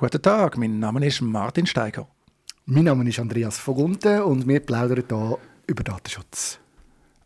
Guten Tag, mein Name ist Martin Steiger. Mein Name ist Andreas Vogunten und wir plaudern hier über Datenschutz.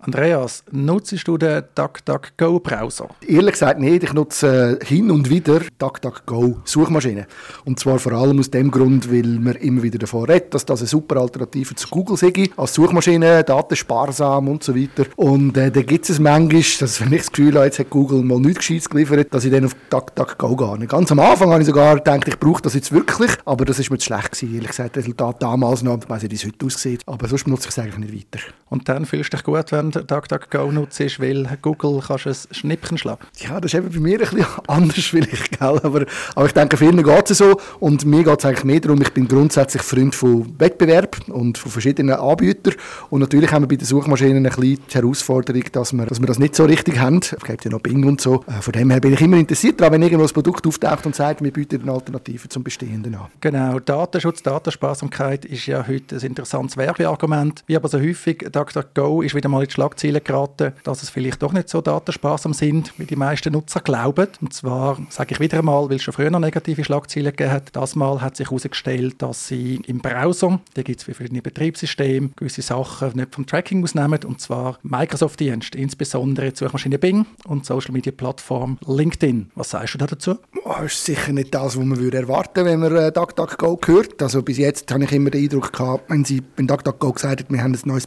Andreas, nutzt du den DuckDuckGo-Browser? Ehrlich gesagt nicht. Ich nutze äh, hin und wieder DuckDuckGo-Suchmaschine. Und zwar vor allem aus dem Grund, weil man immer wieder davon redet, dass das eine super Alternative zu Google sei. Als Suchmaschine, datensparsam und so weiter. Und äh, da gibt es manchmal, dass, wenn ich das Gefühl habe, jetzt hat Google mal nichts Gescheites geliefert, dass ich dann auf DuckDuckGo gehe. Ganz am Anfang habe ich sogar gedacht, ich brauche das jetzt wirklich. Aber das ist mir zu schlecht gewesen. Ehrlich gesagt, das Resultat damals noch, ich weiß nicht, wie es heute aussieht. Aber sonst benutze ich es eigentlich nicht weiter. Und dann fühlst du dich gut, wenn DuckDuckGo nutzt, weil Google kannst ein Schnippchen schlagen. Ja, das ist eben bei mir ein bisschen anders vielleicht, gell? Aber, aber ich denke, vielen geht es so und mir geht es eigentlich mehr darum, ich bin grundsätzlich Freund von Wettbewerb und von verschiedenen Anbietern und natürlich haben wir bei den Suchmaschinen ein bisschen die Herausforderung, dass wir, dass wir das nicht so richtig haben. Es gibt ja noch Bing und so. Äh, von dem her bin ich immer interessiert daran, wenn irgendwo ein Produkt auftaucht und sagt, wir bieten eine Alternative zum Bestehenden an. Genau, Datenschutz, Datensparsamkeit ist ja heute ein interessantes Werbeargument. Wie aber so häufig, DuckDuckGo ist wieder mal in die Schlagzeilen geraten, dass es vielleicht doch nicht so datensparsam sind, wie die meisten Nutzer glauben. Und zwar, sage ich wieder einmal, weil es schon früher noch negative Schlagzeilen gegeben hat, das Mal hat sich herausgestellt, dass sie im Browser, da gibt es für verschiedene Betriebssysteme, gewisse Sachen nicht vom Tracking ausnehmen, und zwar Microsoft-Dienste, insbesondere die Suchmaschine Bing und Social-Media-Plattform LinkedIn. Was sagst du da dazu? Das ist sicher nicht das, was man würde erwarten wenn man äh, DuckDuckGo hört. Also bis jetzt habe ich immer den Eindruck gehabt, wenn sie bei DuckDuckGo gesagt hat, wir haben ein neues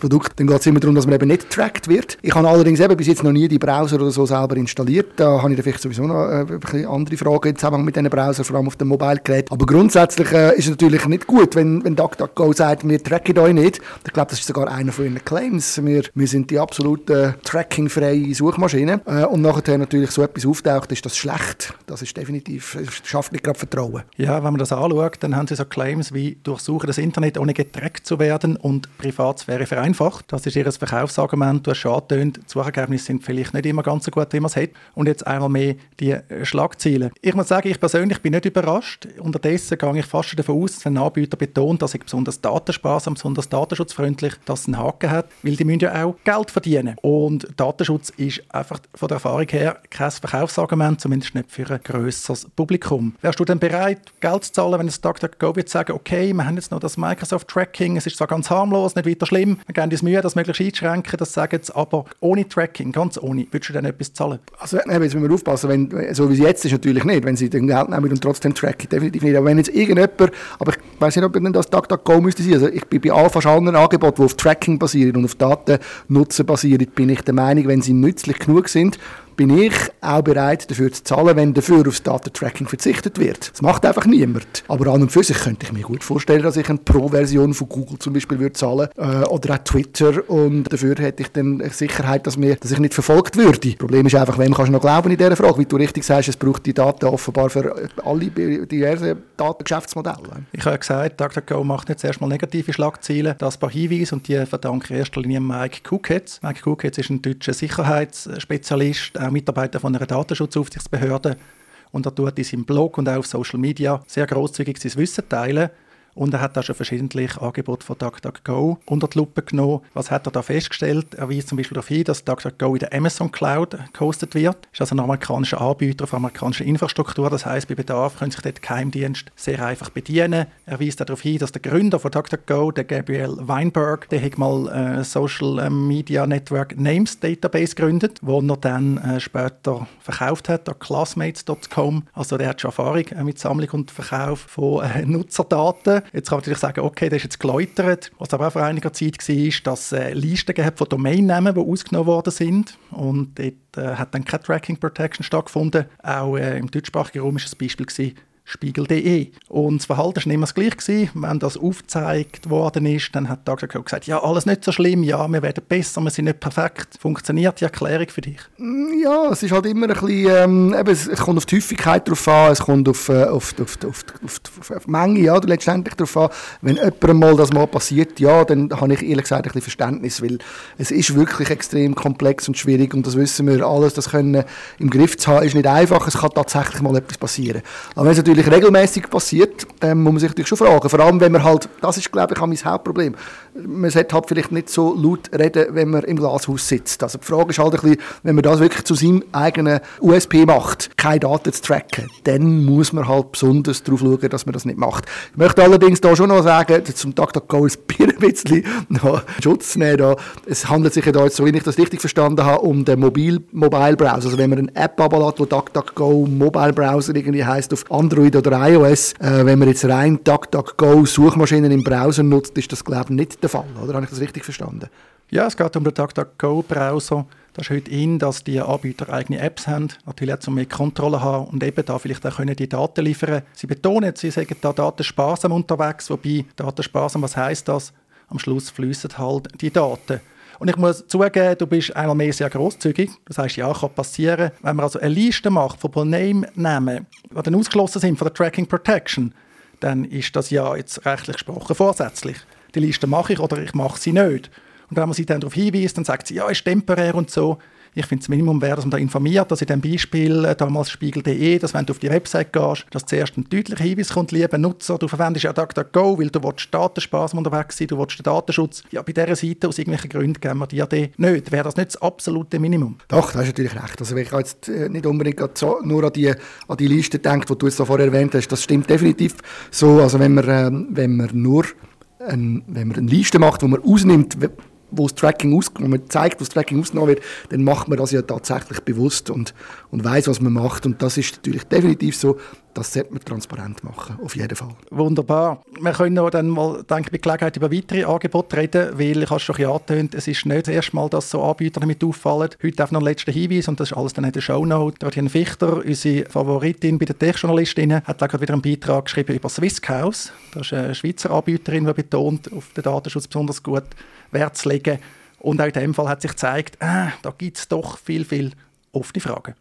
Produkt, dann geht es immer darum, dass man eben nicht getrackt wird. Ich habe allerdings eben bis jetzt noch nie die Browser oder so selber installiert. Da habe ich vielleicht sowieso noch äh, andere Fragen im Zusammenhang mit diesen Browser, vor allem auf dem Mobilgerät. Aber grundsätzlich äh, ist es natürlich nicht gut, wenn, wenn DuckDuckGo sagt, wir tracken euch nicht. Ich glaube, das ist sogar einer von ihren Claims. Wir, wir sind die absolute trackingfreie Suchmaschine. Äh, und nachher natürlich so etwas auftaucht, ist das schlecht. Das ist definitiv, das schafft nicht gerade Vertrauen. Ja, wenn man das anschaut, dann haben sie so Claims wie durchsuchen das Internet, ohne getrackt zu werden und Privatsphäre vereinfacht. Das ist ihr Verkaufsargument. Du hast schon angetönt, die Suchergebnisse sind vielleicht nicht immer ganz so gut, wie man es hat. Und jetzt einmal mehr die Schlagziele. Ich muss sagen, ich persönlich bin nicht überrascht. Unterdessen gehe ich fast davon aus, wenn ein Anbieter betont, dass er besonders datensparsam, besonders datenschutzfreundlich das einen Haken hat, weil die müssen ja auch Geld verdienen. Und Datenschutz ist einfach von der Erfahrung her kein Verkaufsargument, zumindest nicht für ein grösseres Publikum. Wärst du denn bereit, Geld zu zahlen, wenn es DuckDuckGo wird sagen, okay, wir haben jetzt noch das Microsoft-Tracking, es ist zwar ganz harmlos, nicht weiter schlimm, wir geben uns Mühe, das möglichst einzuschränken, das sagen sie, aber ohne Tracking, ganz ohne, würdest du dann etwas zahlen? Also jetzt müssen wir aufpassen, wenn, so wie es jetzt ist natürlich nicht, wenn sie den Geld nehmen und trotzdem tracken, definitiv nicht, aber wenn jetzt irgendjemand, aber ich weiß nicht, ob das DuckDuckGo müsste sein, also ich bin bei all fast allen Angeboten, die auf Tracking basieren und auf Datennutzen basieren, bin ich der Meinung, wenn sie nützlich genug sind, bin ich auch bereit, dafür zu zahlen, wenn dafür aufs Datentracking verzichtet wird. Das macht einfach niemand. Aber an und für sich könnte ich mir gut vorstellen, dass ich eine Pro-Version von Google zum Beispiel würde zahlen äh, oder auch Twitter und dafür hätte ich dann Sicherheit, dass, mir, dass ich nicht verfolgt würde. Das Problem ist einfach, wem kannst du noch glauben in dieser Frage? Wie du richtig sagst, es braucht die Daten offenbar für alle diverse Datengeschäftsmodelle. Ich habe gesagt, DuckDuckGo macht jetzt erstmal negative Schlagzeilen, das paar Hinweise und die verdanke in erster Linie Mike Kuketz. Mike Kuketz ist ein deutscher Sicherheitsspezialist, auch Mitarbeiter von einer Datenschutzaufsichtsbehörde. Und er tut in seinem Blog und auch auf Social Media sehr großzügig sein Wissen teilen. Und er hat da schon verschiedentlich Angebote von DuckDuckGo unter die Lupe genommen. Was hat er da festgestellt? Er weist zum Beispiel darauf hin, dass DuckDuckGo in der Amazon Cloud gehostet wird. Das ist also ein amerikanischer Anbieter auf amerikanischer Infrastruktur. Das heißt, bei Bedarf können sich dort Geheimdienste sehr einfach bedienen. Er weist darauf hin, dass der Gründer von DuckDuckGo, der Gabriel Weinberg, der hat mal äh, Social Media Network Names Database gegründet, wo er dann äh, später verkauft hat an classmates.com. Also der hat schon Erfahrung äh, mit Sammlung und Verkauf von äh, Nutzerdaten. Jetzt kann man natürlich sagen, okay, das ist jetzt geläutert. Was aber auch vor einiger Zeit war, ist, dass es äh, Listen gab von Domainnamen, die ausgenommen worden sind. Und dort äh, hat dann keine Tracking Protection stattgefunden. Auch äh, im deutschsprachigen Raum war das Beispiel, gewesen, spiegel.de. Und das Verhalten war immer das gleiche. Wenn das aufgezeigt worden ist, dann hat Dagsaco gesagt, ja, alles nicht so schlimm, ja, wir werden besser, wir sind nicht perfekt. Funktioniert die Erklärung für dich? Mm, ja, es ist halt immer ein bisschen, ähm, eben, es, kommt auf die Häufigkeit drauf an, es kommt auf, äh, auf, auf, auf, auf, auf die Menge, ja, letztendlich drauf an. Wenn jemandem mal das mal passiert, ja, dann habe ich ehrlich gesagt ein bisschen Verständnis, weil es ist wirklich extrem komplex und schwierig und das wissen wir alles, das können im Griff zu haben, ist nicht einfach, es kann tatsächlich mal etwas passieren. Aber wenn es natürlich regelmäßig passiert, dann muss man sich natürlich schon fragen. Vor allem, wenn man halt, das ist glaube ich auch mein Hauptproblem, man sollte halt vielleicht nicht so laut reden, wenn man im Glashaus sitzt. Also die Frage ist halt ein bisschen, wenn man das wirklich zu seinem eigenen USP macht, keine Daten zu tracken, dann muss man halt besonders darauf schauen, dass man das nicht macht. Ich möchte allerdings da schon noch sagen, zum DuckDuckGo ein bisschen noch Schutz nehmen. Da. Es handelt sich ja da jetzt, so wie ich das richtig verstanden habe, um den Mobil Mobile Browser. Also wenn man eine App abladet, wo DuckDuckGo Mobile Browser irgendwie heißt auf Android oder iOS, äh, wenn man jetzt rein DuckDuckGo Suchmaschinen im Browser nutzt, ist das glaube ich nicht der Fall. Oder habe ich das richtig verstanden? Ja, es geht um den DuckDuckGo Browser. Das ist heute in, dass die Anbieter eigene Apps haben, natürlich auch, um mehr Kontrolle haben und eben da vielleicht auch können die Daten liefern Sie betonen, sie sagen da datensparsam unterwegs, wobei datensparsam, was heißt das? Am Schluss fließen halt die Daten. Und ich muss zugeben, du bist einmal mehr sehr großzügig. Das heißt, ja, kann passieren. Wenn man also eine Liste macht von Name-Namen, die dann ausgeschlossen sind von der Tracking Protection, dann ist das ja jetzt rechtlich gesprochen vorsätzlich. Die Liste mache ich oder ich mache sie nicht. Und wenn man sie dann darauf hinweist, dann sagt sie, ja, ist temporär und so. Ich finde, das Minimum wäre, dass man da informiert, dass in dem Beispiel äh, damals spiegel.de, dass wenn du auf die Website gehst, dass zuerst ein deutlicher Hinweis kommt, lieber Nutzer, du verwendest ja DuckDuckGo, weil du willst Datenspaß unterwegs sein, du willst den Datenschutz. Ja, bei dieser Seite, aus irgendwelchen Gründen, geben wir dir den nicht. Wäre das nicht das absolute Minimum? Doch, das ist natürlich recht. Also wenn ich jetzt äh, nicht unbedingt nur an die, an die Liste denke, die du jetzt vorher erwähnt hast, das stimmt definitiv so. Also wenn man, ähm, wenn man nur ein, wenn man eine Liste macht, wo man ausnimmt, wo das Tracking aus, wo man zeigt, wo das Tracking ausgenommen wird, dann macht man das ja tatsächlich bewusst und, und weiß, was man macht. Und das ist natürlich definitiv so, das sollte man transparent machen, auf jeden Fall. Wunderbar. Wir können noch dann mal, denke ich, bei Gelegenheit über weitere Angebote reden, weil ich habe schon angetönt, es ist nicht das erste Mal, dass so Anbieter damit auffallen. Heute einfach noch ein letzter Hinweis und das ist alles dann in der Shownote. Dort Fichter, unsere Favoritin bei den Tech-Journalistinnen, hat auch gerade wieder einen Beitrag geschrieben über Swisscouse. Das ist eine Schweizer Anbieterin, die betont, auf den Datenschutz besonders gut Wert zu legen. Und auch in dem Fall hat sich gezeigt, äh, da gibt es doch viel, viel offene Fragen.